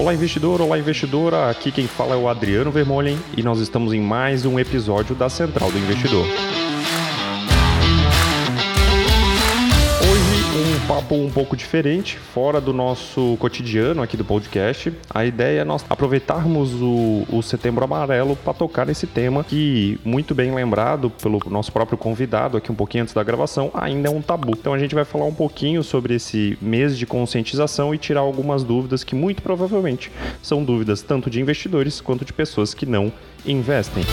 Olá, investidor, olá, investidora. Aqui quem fala é o Adriano Vermolhen e nós estamos em mais um episódio da Central do Investidor. Papo um pouco diferente, fora do nosso cotidiano aqui do podcast. A ideia é nós aproveitarmos o, o Setembro Amarelo para tocar nesse tema que, muito bem lembrado pelo nosso próprio convidado aqui um pouquinho antes da gravação, ainda é um tabu. Então a gente vai falar um pouquinho sobre esse mês de conscientização e tirar algumas dúvidas que muito provavelmente são dúvidas tanto de investidores quanto de pessoas que não investem.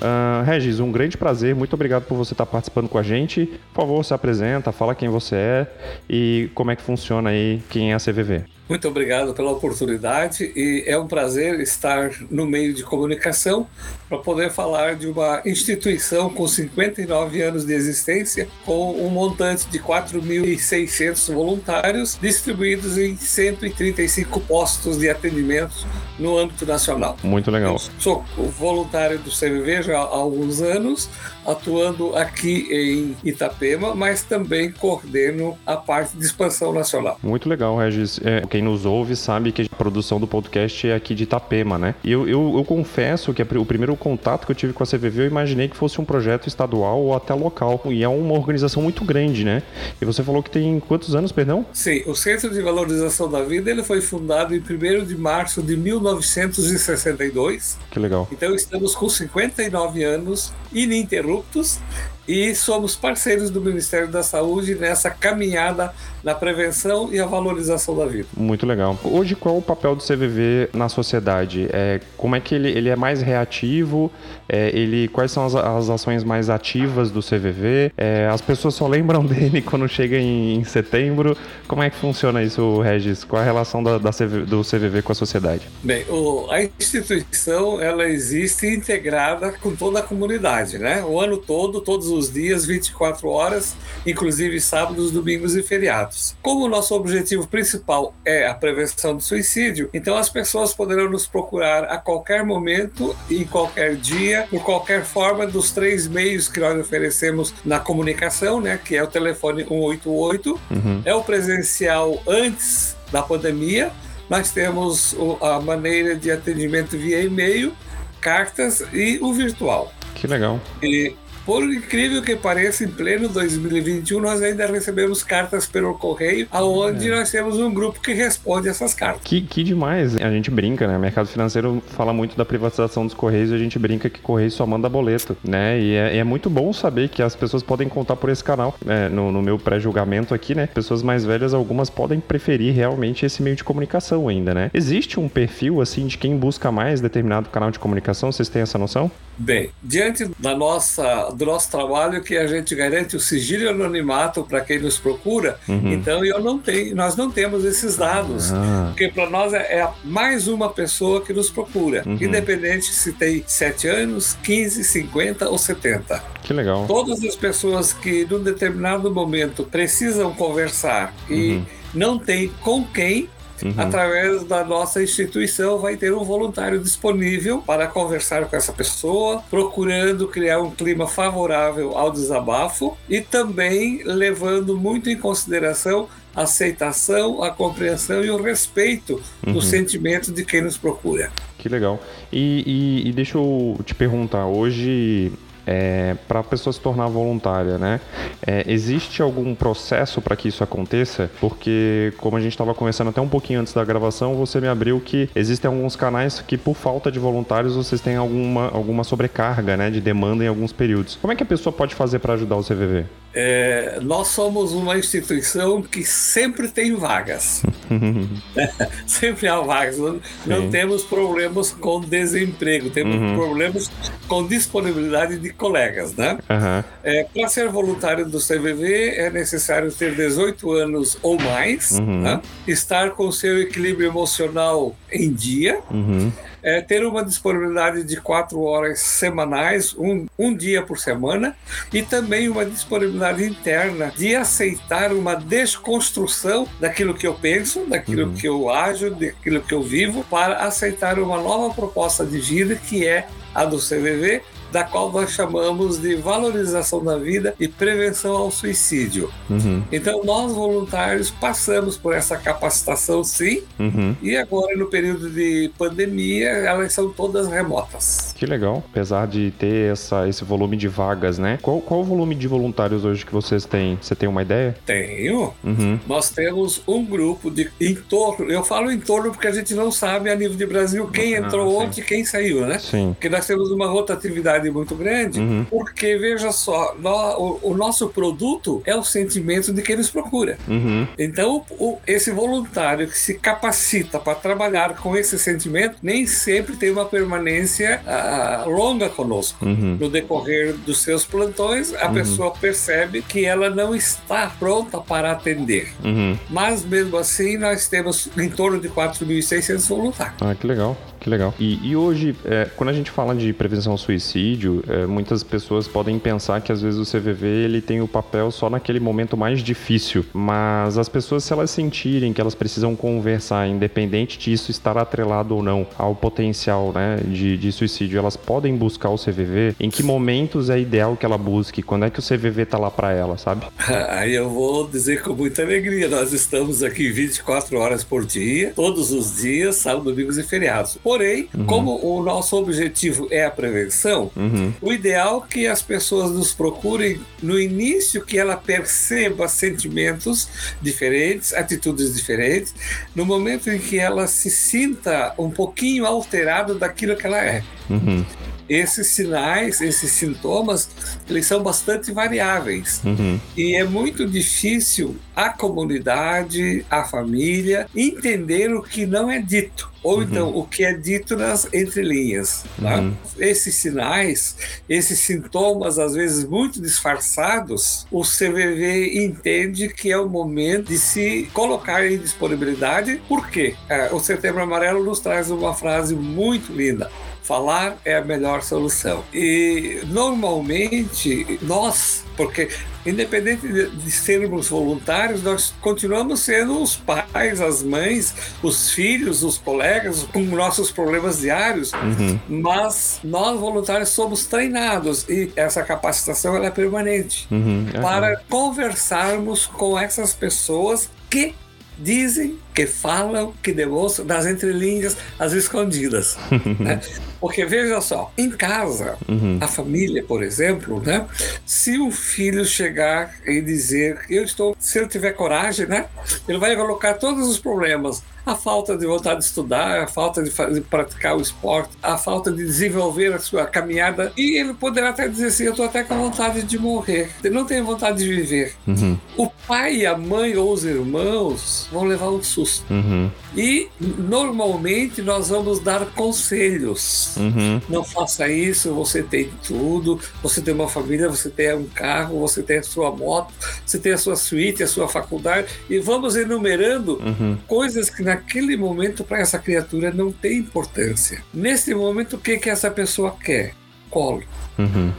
Uh, Regis, um grande prazer, muito obrigado por você estar participando com a gente. Por favor, se apresenta, fala quem você é e como é que funciona aí, quem é a CVV. Muito obrigado pela oportunidade e é um prazer estar no meio de comunicação para poder falar de uma instituição com 59 anos de existência, com um montante de 4.600 voluntários distribuídos em 135 postos de atendimento no âmbito nacional. Muito legal. Eu sou voluntário do CVV já há alguns anos, atuando aqui em Itapema, mas também coordeno a parte de expansão nacional. Muito legal, Regis. É, quem nos ouve sabe que produção do podcast é aqui de Itapema, né? E eu, eu, eu confesso que o primeiro contato que eu tive com a CVV, eu imaginei que fosse um projeto estadual ou até local. E é uma organização muito grande, né? E você falou que tem quantos anos, perdão? Sim, o Centro de Valorização da Vida ele foi fundado em 1 de março de 1962. Que legal. Então estamos com 59 anos ininterruptos e somos parceiros do Ministério da Saúde nessa caminhada na prevenção e a valorização da vida. Muito legal. Hoje, qual é o papel do CVV na sociedade? É, como é que ele, ele é mais reativo? É, ele, quais são as, as, ações mais ativas do CVV? É, as pessoas só lembram dele quando chega em, em, setembro. Como é que funciona isso, Regis? Qual a relação da, da CV, do CVV com a sociedade? Bem, o, a instituição ela existe integrada com toda a comunidade, né? O ano todo, todos os dias, 24 horas, inclusive sábados, domingos e feriados. Como o nosso objetivo principal é a prevenção do suicídio, então as pessoas poderão nos procurar a qualquer momento, em qualquer dia, por qualquer forma dos três meios que nós oferecemos na comunicação, né, que é o telefone 188, uhum. é o presencial antes da pandemia, nós temos a maneira de atendimento via e-mail, cartas e o virtual. Que legal. E por incrível que pareça, em pleno 2021, nós ainda recebemos cartas pelo correio, aonde é. nós temos um grupo que responde essas cartas. Que, que demais. A gente brinca, né? O mercado financeiro fala muito da privatização dos correios e a gente brinca que correio só manda boleto, né? E é, é muito bom saber que as pessoas podem contar por esse canal. Né? No, no meu pré-julgamento aqui, né? Pessoas mais velhas, algumas podem preferir realmente esse meio de comunicação ainda, né? Existe um perfil, assim, de quem busca mais determinado canal de comunicação? Vocês têm essa noção? Bem, diante da nossa, do nosso trabalho que a gente garante o sigilo e anonimato para quem nos procura, uhum. então eu não tenho, nós não temos esses dados, ah. porque para nós é, é, mais uma pessoa que nos procura, uhum. independente se tem 7 anos, 15, 50 ou 70. Que legal. Todas as pessoas que num determinado momento precisam conversar e uhum. não tem com quem Uhum. Através da nossa instituição, vai ter um voluntário disponível para conversar com essa pessoa, procurando criar um clima favorável ao desabafo e também levando muito em consideração a aceitação, a compreensão e o respeito uhum. do sentimento de quem nos procura. Que legal. E, e, e deixa eu te perguntar, hoje é, para a pessoa se tornar voluntária, né? É, existe algum processo para que isso aconteça? Porque, como a gente estava conversando até um pouquinho antes da gravação, você me abriu que existem alguns canais que, por falta de voluntários, vocês têm alguma, alguma sobrecarga, né, de demanda em alguns períodos. Como é que a pessoa pode fazer para ajudar o CVV? É, nós somos uma instituição que sempre tem vagas. sempre há vagas. Não, não, temos problemas com desemprego, temos uhum. problemas com disponibilidade de colegas. Né? Uhum. É, Para ser voluntário do CVV é necessário ter 18 anos ou mais, uhum. né? estar com seu equilíbrio emocional em dia. Uhum é, ter uma disponibilidade de quatro horas semanais, um, um dia por semana, e também uma disponibilidade interna de aceitar uma desconstrução daquilo que eu penso, daquilo uhum. que eu ajo, daquilo que eu vivo, para aceitar uma nova proposta de vida que é a do CVV, da qual nós chamamos de valorização da vida e prevenção ao suicídio. Uhum. Então, nós voluntários passamos por essa capacitação, sim, uhum. e agora, no período de pandemia, elas são todas remotas. Que legal, apesar de ter essa, esse volume de vagas, né? Qual, qual o volume de voluntários hoje que vocês têm? Você tem uma ideia? Tenho. Uhum. Nós temos um grupo de em torno, eu falo em torno porque a gente não sabe a nível de Brasil quem ah, entrou ah, onde e quem saiu, né? Sim. Porque nós temos uma rotatividade muito grande, uhum. porque veja só, nós, o, o, nosso produto é o sentimento de quem nos procura. Uhum. Então, o, esse voluntário que se capacita para trabalhar com esse sentimento nem sempre tem uma permanência uh, longa conosco. Uhum. No decorrer dos seus plantões, a uhum. pessoa percebe que ela não está pronta para atender. Uhum. Mas mesmo assim, nós temos em torno de 4.600 voluntários. Ah, que legal. Que legal. E, e hoje, é, quando a gente fala de prevenção ao suicídio, é, muitas pessoas podem pensar que às vezes o CVV ele tem o papel só naquele momento mais difícil. Mas as pessoas, se elas sentirem que elas precisam conversar, independente disso estar atrelado ou não ao potencial né, de, de suicídio, elas podem buscar o CVV. Em que momentos é ideal que ela busque? Quando é que o CVV tá lá para ela, sabe? Aí eu vou dizer com muita alegria. Nós estamos aqui 24 horas por dia, todos os dias, sábado, domingos e feriados. Porém, uhum. como o nosso objetivo é a prevenção, uhum. o ideal é que as pessoas nos procurem no início que ela perceba sentimentos diferentes, atitudes diferentes, no momento em que ela se sinta um pouquinho alterada daquilo que ela é. Uhum esses sinais, esses sintomas, eles são bastante variáveis. Uhum. E é muito difícil a comunidade, a família, entender o que não é dito. Ou uhum. então o que é dito nas entrelinhas. Tá? Uhum. Esses sinais, esses sintomas, às vezes muito disfarçados, o CVV entende que é o momento de se colocar em disponibilidade. Por quê? É, o Setembro Amarelo nos traz uma frase muito linda falar é a melhor solução. E normalmente nós, porque independente de, sermos voluntários, nós continuamos sendo os pais, as mães, os filhos, os colegas, com nossos problemas diários, uhum. mas nós voluntários somos treinados e essa capacitação ela é permanente uhum. para conversarmos com essas pessoas que dizem, que falam, que demonstram das entrelinhas, as escondidas. né? Porque veja só, em casa, uhum. a família, por exemplo, né? Se o filho chegar e dizer, eu estou, se ele tiver coragem, né? Ele vai colocar todos os problemas a falta de vontade de estudar, a falta de, fazer, de praticar o esporte, a falta de desenvolver a sua caminhada. E ele poderá até dizer assim: Eu estou até com vontade de morrer, eu não tenho vontade de viver. Uhum. O pai, a mãe ou os irmãos vão levar um susto. Uhum. E normalmente nós vamos dar conselhos. Uhum. Não faça isso, você tem tudo, você tem uma família, você tem um carro, você tem a sua moto, você tem a sua suíte, a sua faculdade, e vamos enumerando uhum. coisas que naquele momento para essa criatura não tem importância. Nesse momento, o que, que essa pessoa quer? Colo. Uhum.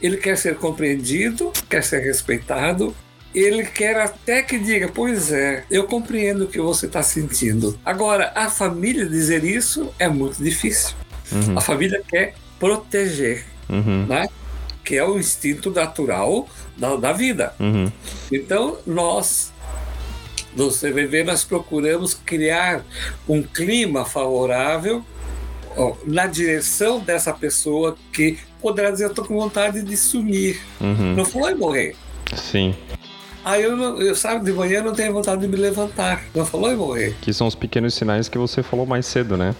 Ele quer ser compreendido, quer ser respeitado, ele quer até que diga: Pois é, eu compreendo o que você está sentindo. Agora, a família dizer isso é muito difícil. Uhum. A família quer proteger, uhum. né? que é o instinto natural da, da vida. Uhum. Então, nós do CVV, nós procuramos criar um clima favorável na direção dessa pessoa que poderá dizer: Eu estou com vontade de sumir. Uhum. Não falou em morrer. Sim. Aí eu, eu sabe, de manhã não tenho vontade de me levantar. Não falou em morrer. Que são os pequenos sinais que você falou mais cedo, né?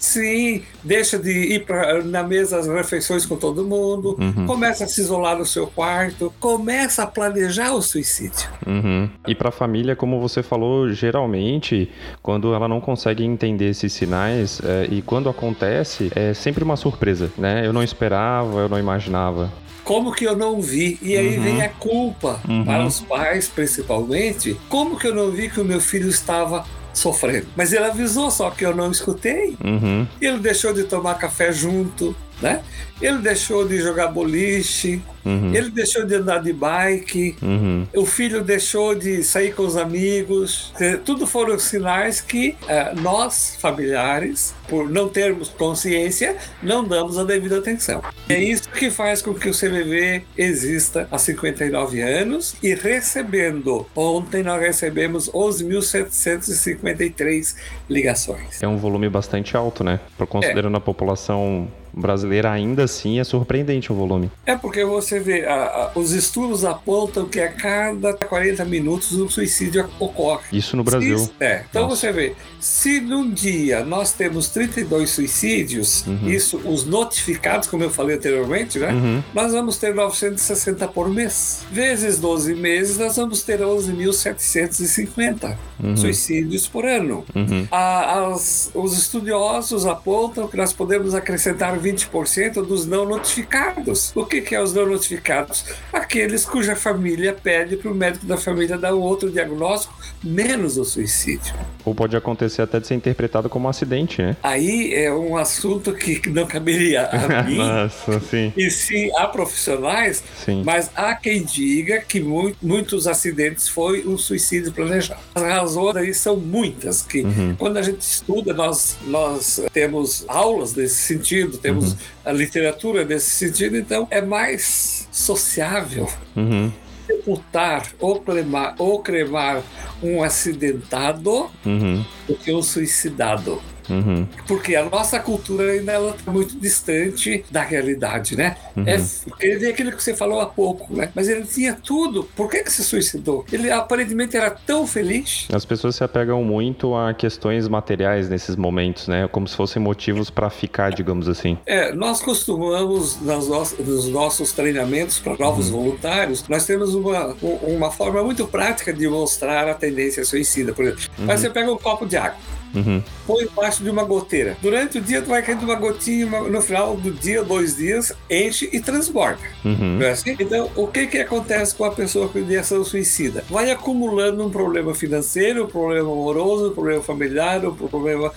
Sim, deixa de ir pra, na mesa as refeições com todo mundo, uhum. começa a se isolar no seu quarto, começa a planejar o suicídio. Uhum. E para a família, como você falou, geralmente, quando ela não consegue entender esses sinais é, e quando acontece, é sempre uma surpresa, né? Eu não esperava, eu não imaginava como que eu não vi? E aí uhum. vem a culpa uhum. para os pais, principalmente. Como que eu não vi que o meu filho estava sofrendo? Mas ele avisou, só que eu não escutei. Uhum. Ele deixou de tomar café junto. Né? Ele deixou de jogar boliche, uhum. ele deixou de andar de bike, uhum. o filho deixou de sair com os amigos. Tudo foram sinais que uh, nós, familiares, por não termos consciência, não damos a devida atenção. É isso que faz com que o CVV exista há 59 anos e recebendo, ontem nós recebemos 11.753 ligações. É um volume bastante alto, né? Considerando é. a população brasileira, ainda assim é surpreendente o volume. É porque você vê, a, a, os estudos apontam que a cada 40 minutos um suicídio ocorre. Isso no Brasil. Se, é. Então Nossa. você vê, se num dia nós temos 32 suicídios, uhum. isso os notificados, como eu falei anteriormente, né? Uhum. Nós vamos ter 960 por mês. Vezes 12 meses, nós vamos ter 11.750 uhum. suicídios por ano. Uhum. A, as, os estudiosos apontam que nós podemos acrescentar 20% dos não notificados. O que, que é os não notificados? Aqueles cuja família pede para o médico da família dar outro diagnóstico, menos o suicídio. Ou pode acontecer até de ser interpretado como um acidente, né? Aí é um assunto que não caberia a mim. Nossa, sim. E sim a profissionais, sim. mas há quem diga que mu muitos acidentes foi um suicídio planejado. As razões aí são muitas, que uhum. quando a gente estuda, nós, nós temos aulas nesse sentido, temos uhum. a literatura nesse sentido, então é mais sociável. Uhum sepultar ou cremar, ou cremar um acidentado uhum. do que um suicidado. Uhum. Porque a nossa cultura ainda está muito distante da realidade, né? Uhum. É, ele é aquilo que você falou há pouco, né? Mas ele tinha tudo. Por que, que se suicidou? Ele aparentemente era tão feliz. As pessoas se apegam muito a questões materiais nesses momentos, né? Como se fossem motivos para ficar, digamos assim. É, nós costumamos, nas no nos nossos treinamentos para novos uhum. voluntários, nós temos uma, uma forma muito prática de mostrar a tendência suicida. Por exemplo, uhum. você pega um copo de água. Uhum. Põe embaixo de uma goteira. Durante o dia, tu vai caindo uma gotinha, no final do dia, dois dias, enche e transborda. Uhum. Não é assim? Então, o que que acontece com a pessoa com ideação suicida? Vai acumulando um problema financeiro, um problema amoroso, um problema familiar, um problema...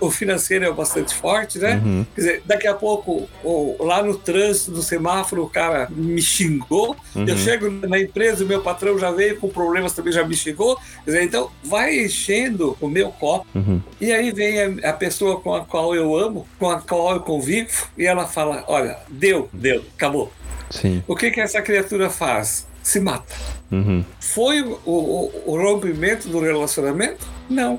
O financeiro é bastante forte, né? Uhum. Quer dizer, daqui a pouco, lá no trânsito, no semáforo, o cara me xingou. Eu uhum. chego na empresa, o meu patrão já veio com problemas, também já me xingou. Quer dizer, então, vai enchendo o meu copo. Uhum. E aí vem a, a, pessoa com a qual eu amo, com a qual eu convivo, e ela fala: Olha, deu, deu, acabou. Sim. O que, que essa criatura faz? Se mata. Uhum. Foi o, o, o rompimento do relacionamento? Não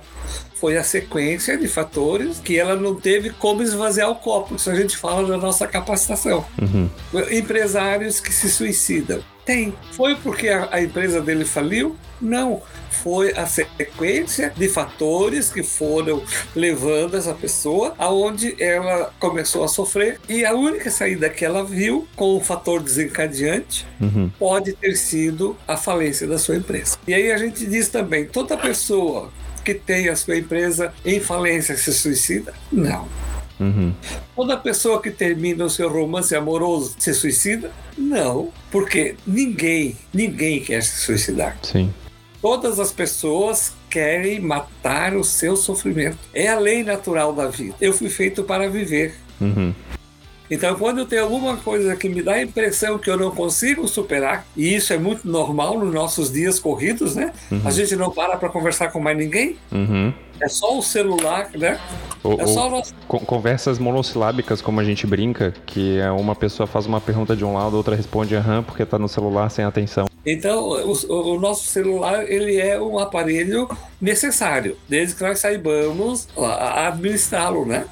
foi a sequência de fatores que ela não teve como esvaziar o copo. Isso a gente fala da nossa capacitação. Uhum. Empresários que se suicidam. Tem. Foi porque a, a empresa dele faliu? Não foi a sequência de fatores que foram levando essa pessoa aonde ela começou a sofrer e a única saída que ela viu com o fator desencadeante uhum. pode ter sido a falência da sua empresa. E aí a gente diz também, toda pessoa que tem a sua empresa em falência se suicida? Não. Uhum. Toda pessoa que termina o seu romance amoroso se suicida? Não, porque ninguém, ninguém quer se suicidar. Sim. Todas as pessoas querem matar o seu sofrimento. É a lei natural da vida. Eu fui feito para viver. Uhum. Então, quando eu tenho alguma coisa que me dá a impressão que eu não consigo superar, e isso é muito normal nos nossos dias corridos, né? Uhum. A gente não para para conversar com mais ninguém. Uhum. É só o celular, né? Ou, é só o nosso... Conversas monossilábicas, como a gente brinca, que é uma pessoa faz uma pergunta de um lado, outra responde aham, porque está no celular sem atenção. Então, o, o, nosso celular ele é um aparelho necessário, desde que nós saibamos administrá-lo, né?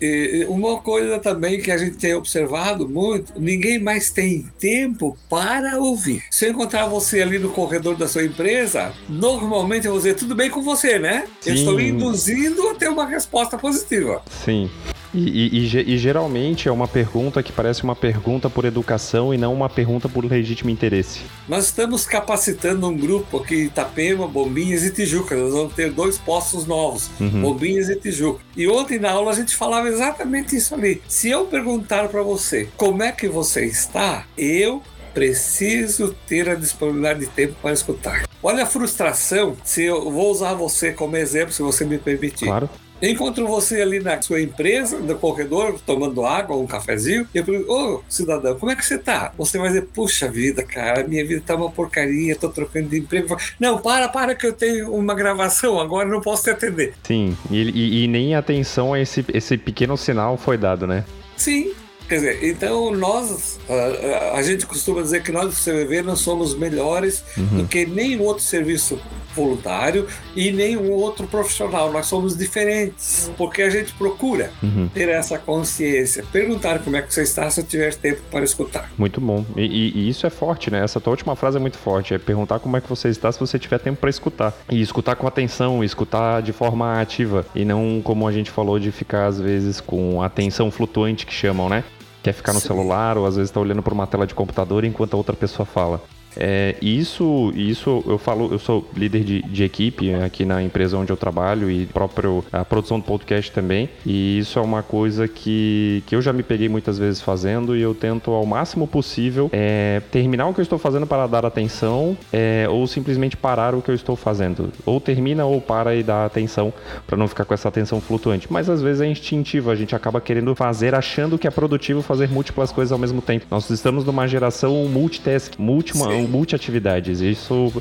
E uma coisa também que a gente tem observado muito, ninguém mais tem tempo para ouvir. Se eu encontrar você ali no corredor da sua empresa, normalmente eu vou dizer, tudo bem com você, né? Sim. Eu estou induzindo a ter uma resposta positiva. Sim. E, e, e, geralmente é uma pergunta que parece uma pergunta por educação e não uma pergunta por legítimo interesse. Nós estamos capacitando um grupo aqui em Itapema, Bombinhas e Tijuca. Nós vamos ter dois postos novos, uhum. Bombinhas e Tijuca. E ontem na aula a gente falava exatamente isso ali. Se eu perguntar para você como é que você está, eu preciso ter a disponibilidade de tempo para escutar. Olha a frustração, se eu vou usar você como exemplo, se você me permitir. Claro. Encontro você ali na sua empresa, no corredor, tomando água, um cafezinho, e eu pergunto, ô cidadão, como é que você tá? Você vai dizer, puxa vida, cara, minha vida tá uma porcaria, tô trocando de emprego. Não, para, para que eu tenho uma gravação, agora não posso te atender. Sim, e, e, e nem atenção a esse, esse pequeno sinal foi dado, né? Sim, Quer dizer, então nós, a, a, gente costuma dizer que nós do CVV não somos melhores uhum. do que nenhum outro serviço voluntário e nenhum outro profissional. Nós somos diferentes, porque a gente procura uhum. ter essa consciência. Perguntar como é que você está se eu tiver tempo para escutar. Muito bom. E, e, e, isso é forte, né? Essa tua última frase é muito forte. É perguntar como é que você está se você tiver tempo para escutar. E escutar com atenção, escutar de forma ativa. E não como a gente falou de ficar, às vezes, com atenção flutuante que chamam, né? Quer ficar no Sim. celular ou às vezes está olhando para uma tela de computador enquanto a outra pessoa fala. É, isso, isso eu falo, eu sou líder de, de, equipe aqui na empresa onde eu trabalho e próprio a produção do podcast também. E isso é uma coisa que, que eu já me peguei muitas vezes fazendo e eu tento ao máximo possível é, terminar o que eu estou fazendo para dar atenção é, ou simplesmente parar o que eu estou fazendo. Ou termina ou para e dá atenção para não ficar com essa atenção flutuante. Mas às vezes é instintivo, a gente acaba querendo fazer achando que é produtivo fazer múltiplas coisas ao mesmo tempo. Nós estamos numa geração multitask, multi, multiatividades. Isso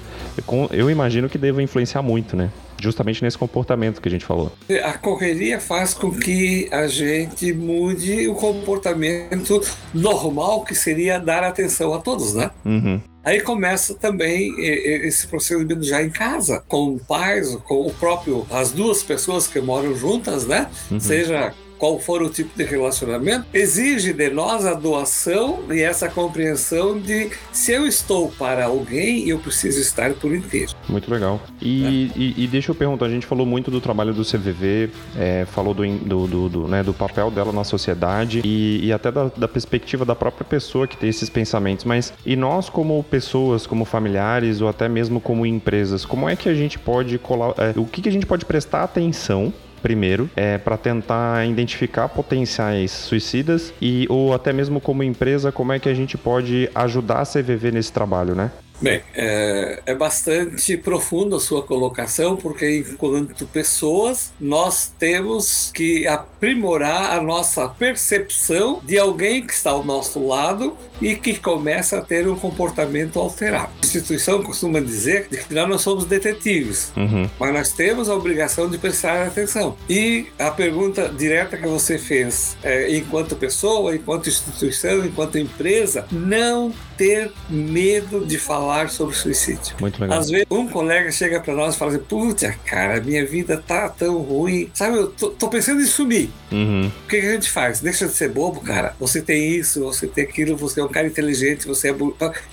eu imagino que deva influenciar muito, né? Justamente nesse comportamento que a gente falou. A correria faz com que a gente mude o comportamento normal que seria dar atenção a todos, né? Uhum. Aí começa também esse procedimento já em casa, com pais, com o próprio, as duas pessoas que moram juntas, né? Uhum. Seja qual for o tipo de relacionamento, exige de nós a doação e essa compreensão de se eu estou para alguém, eu preciso estar por inteiro. Muito legal. E, é. e, e deixa eu perguntar, a gente falou muito do trabalho do CVV, é, falou do, do, do, do, né, do papel dela na sociedade e, e até da, da, perspectiva da própria pessoa que tem esses pensamentos, mas e nós como pessoas, como familiares ou até mesmo como empresas, como é que a gente pode, é, o que, que a gente pode prestar atenção primeiro, é, para tentar identificar potenciais suicidas e ou até mesmo como empresa, como é que a gente pode ajudar a CVV nesse trabalho, né? Bem, é, é, bastante profunda a sua colocação, porque enquanto pessoas, nós temos que aprimorar a nossa percepção de alguém que está ao nosso lado e que começa a ter um comportamento alterado. A instituição costuma dizer que nós não somos detetives, uhum. mas nós temos a obrigação de prestar atenção. E a pergunta direta que você fez, é, enquanto pessoa, enquanto instituição, enquanto empresa, não ter medo de falar sobre suicídio. Muito legal. Às vezes, um colega chega para nós e fala assim: Putz, cara, minha vida tá tão ruim. Sabe, eu tô, tô pensando em sumir. Uhum. O que, que, a gente faz? Deixa de ser bobo, cara. Você tem isso, você tem aquilo, você é um cara inteligente, você é.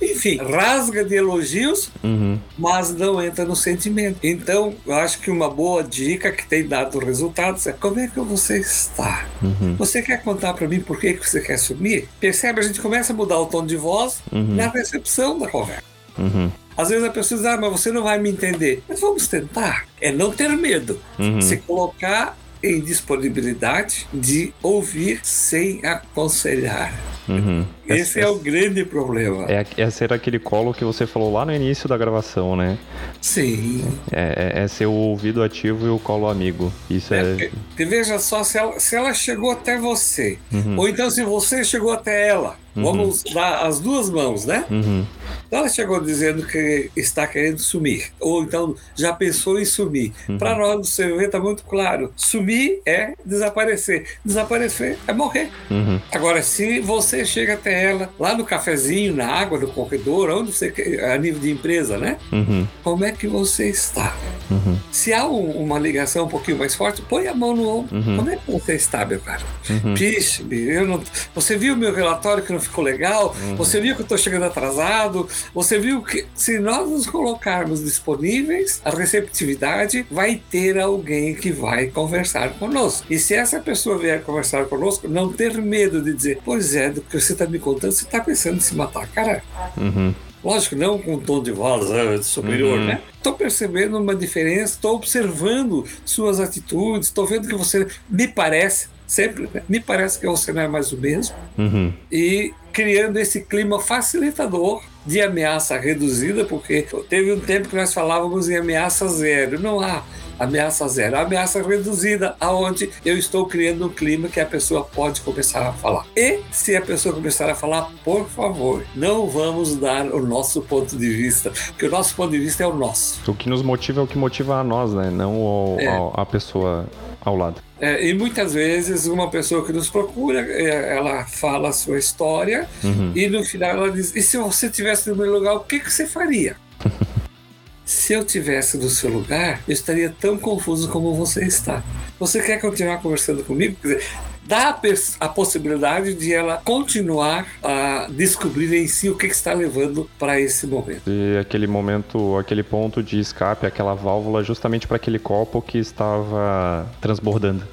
Enfim, rasga de elogios, uhum. mas não entra no sentimento. Então, eu acho que uma boa dica que tem dado resultados é: como é que você está? Uhum. Você quer contar para mim por que, que você quer sumir? Percebe? A gente começa a mudar o tom de voz uhum. na recepção da conversa. Uhum. Às vezes a pessoa diz, ah, mas você não vai me entender. Mas vamos tentar. É não ter medo. Uhum. Se colocar em disponibilidade de ouvir sem aconselhar. Uhum. Esse é, é, o grande problema. É, é, ser aquele colo que você falou lá no início da gravação, né? Sim. É, é, é ser o ouvido ativo e o colo amigo. Isso é. é veja só se ela, se ela chegou até você, uhum. ou então se você chegou até ela. Uhum. Vamos dar as duas mãos, né? Uhum. Ela chegou dizendo que está querendo sumir, ou então já pensou em sumir. Uhum. Para nós do CVV está muito claro: sumir é desaparecer, desaparecer é morrer. Uhum. Agora, se você chega até ela lá no cafezinho, na água, no corredor, onde você a nível de empresa, né? Uhum. Como é que você está? Uhum. Se há um, uma ligação um pouquinho mais forte, põe a mão no ombro. Como é que você está, meu cara? Uhum. Pixe, eu não... você viu o meu relatório que não ficou legal? Uhum. Você viu que eu estou chegando atrasado? Você viu que se nós nos colocarmos disponíveis, a receptividade vai ter alguém que vai conversar conosco. E se essa pessoa vier conversar conosco, não ter medo de dizer, pois é, do que você está me contando, você está pensando em se matar, cara. Uhum. Lógico, não com um tom de voz né, superior, uhum. né? Estou percebendo uma diferença, estou observando suas atitudes, estou vendo que você me parece, sempre, né? me parece que você não é mais o mesmo. Uhum. E criando esse clima facilitador de ameaça reduzida, porque teve um tempo que nós falávamos em ameaça zero. Não há ameaça zero. Ameaça reduzida, aonde eu estou criando um clima que a pessoa pode começar a falar. E se a pessoa começar a falar, por favor, não vamos dar o nosso ponto de vista, porque o nosso ponto de vista é o nosso. O que nos motiva é o que motiva a nós, né? Não é. a, a pessoa ao lado. É, e muitas vezes uma pessoa que nos procura, é, ela fala a sua história uhum. e no final ela diz: e se você tivesse no meu lugar, o que, que você faria? Se eu tivesse no seu lugar, eu estaria tão confuso como você está. Você quer continuar conversando comigo? Quer dizer, dá a, a, possibilidade de ela continuar a descobrir em si o que, que está levando para esse momento. E aquele momento, aquele ponto de escape, aquela válvula, justamente para aquele copo que estava transbordando.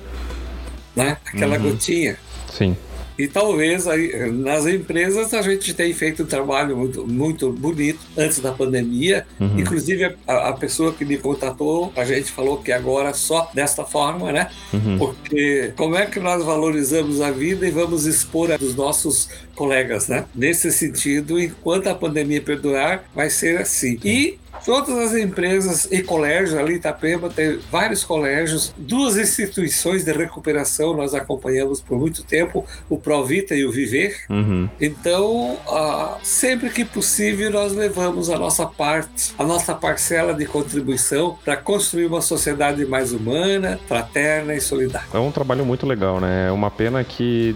Né? Aquela uhum. gotinha. Sim. E talvez aí, nas empresas a gente tenha feito um trabalho muito, muito bonito antes da pandemia. Uhum. Inclusive, a, a, pessoa que me contatou, a gente falou que agora só desta forma, né? Uhum. Porque como é que nós valorizamos a vida e vamos expor a dos nossos colegas, né? Nesse sentido, enquanto a pandemia perdurar, vai ser assim. E Todas as empresas e colégios ali em Itapema, tem vários colégios, duas instituições de recuperação nós acompanhamos por muito tempo, o Provita e o Viver. Uhum. Então, uh, sempre que possível, nós levamos a nossa parte, a nossa parcela de contribuição para construir uma sociedade mais humana, fraterna e solidária. É um trabalho muito legal, né? É uma pena que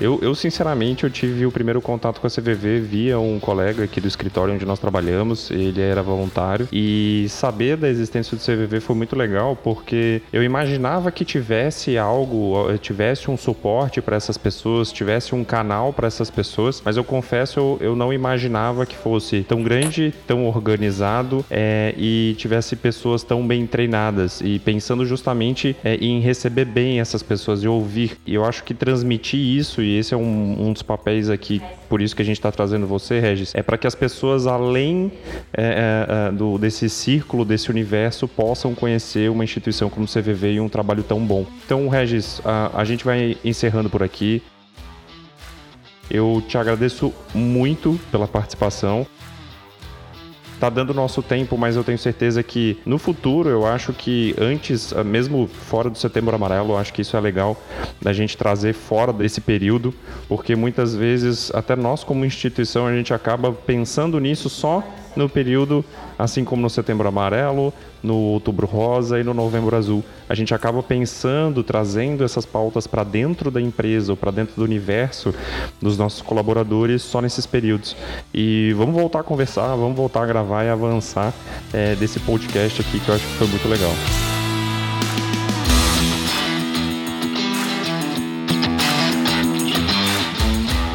eu, eu sinceramente, eu tive o primeiro contato com a CVV via um colega aqui do escritório onde nós trabalhamos. Ele era voluntário e saber da existência do CVV foi muito legal porque eu imaginava que tivesse algo, tivesse um suporte para essas pessoas, tivesse um canal para essas pessoas, mas eu confesso eu, eu não imaginava que fosse tão grande, tão organizado é, e tivesse pessoas tão bem treinadas e pensando justamente é, em receber bem essas pessoas e ouvir. E eu acho que transmitir isso e esse é um, um dos papéis aqui, por isso que a gente está trazendo você, Regis, é para que as pessoas além é, é do, desse círculo, desse universo, possam conhecer uma instituição como o CVV e um trabalho tão bom. Então, Regis, a, a gente vai encerrando por aqui. Eu te agradeço muito pela participação tá dando nosso tempo, mas eu tenho certeza que no futuro, eu acho que antes, mesmo fora do Setembro Amarelo, eu acho que isso é legal da gente trazer fora desse período, porque muitas vezes, até nós como instituição, a gente acaba pensando nisso só no período, assim como no Setembro Amarelo, no Outubro Rosa e no Novembro Azul. A gente acaba pensando, trazendo essas pautas para dentro da empresa ou para dentro do universo dos nossos colaboradores só nesses períodos. E vamos voltar a conversar, vamos voltar a gravar e avançar é, desse podcast aqui que eu acho que foi muito legal.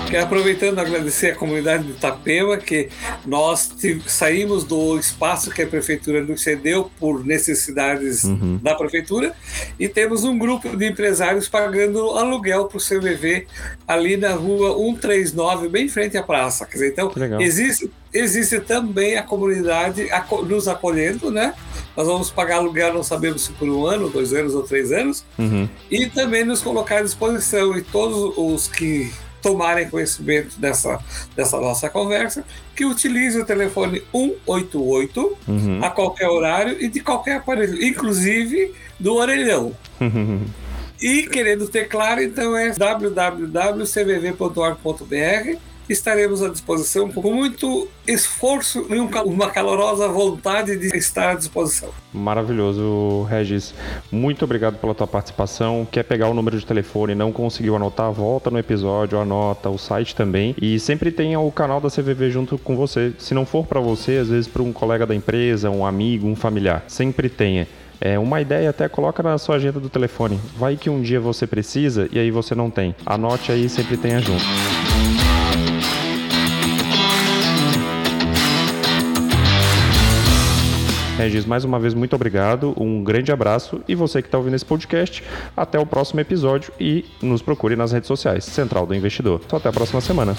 Quero aproveitando agradecer a comunidade de Itapema, que nós saímos do espaço que a prefeitura nos cedeu por necessidades uhum. da prefeitura e temos um grupo de empresários pagando aluguel para o CVV ali na rua 139, bem em frente à praça. Quer dizer, então, existe, existe também a comunidade nos acolhendo, né? Nós vamos pagar aluguel, não sabemos se por um ano, dois anos ou três anos, uhum. e também nos colocar à disposição. E todos os que tomarem conhecimento dessa, dessa nossa conversa, que utilize o telefone 188 uhum. a qualquer horário e de qualquer aparelho, inclusive do orelhão. E querendo ter claro, então é www.cvv.org.br estaremos à disposição com muito esforço e uma calorosa vontade de estar à disposição. Maravilhoso, Regis. Muito obrigado pela tua participação. Quer pegar o número de telefone, não conseguiu anotar, volta no episódio, anota o site também e sempre tenha o canal da CVV junto com você. Se não for para você, às vezes para um colega da empresa, um amigo, um familiar, sempre tenha. É, uma ideia até coloca na sua agenda do telefone. Vai que um dia você precisa e aí você não tem. Anote aí, sempre tenha junto. Regis, mais uma vez, muito obrigado, um grande abraço e você que está ouvindo esse podcast, até o próximo episódio e nos procure nas redes sociais, Central do Investidor. Só até a próxima semana.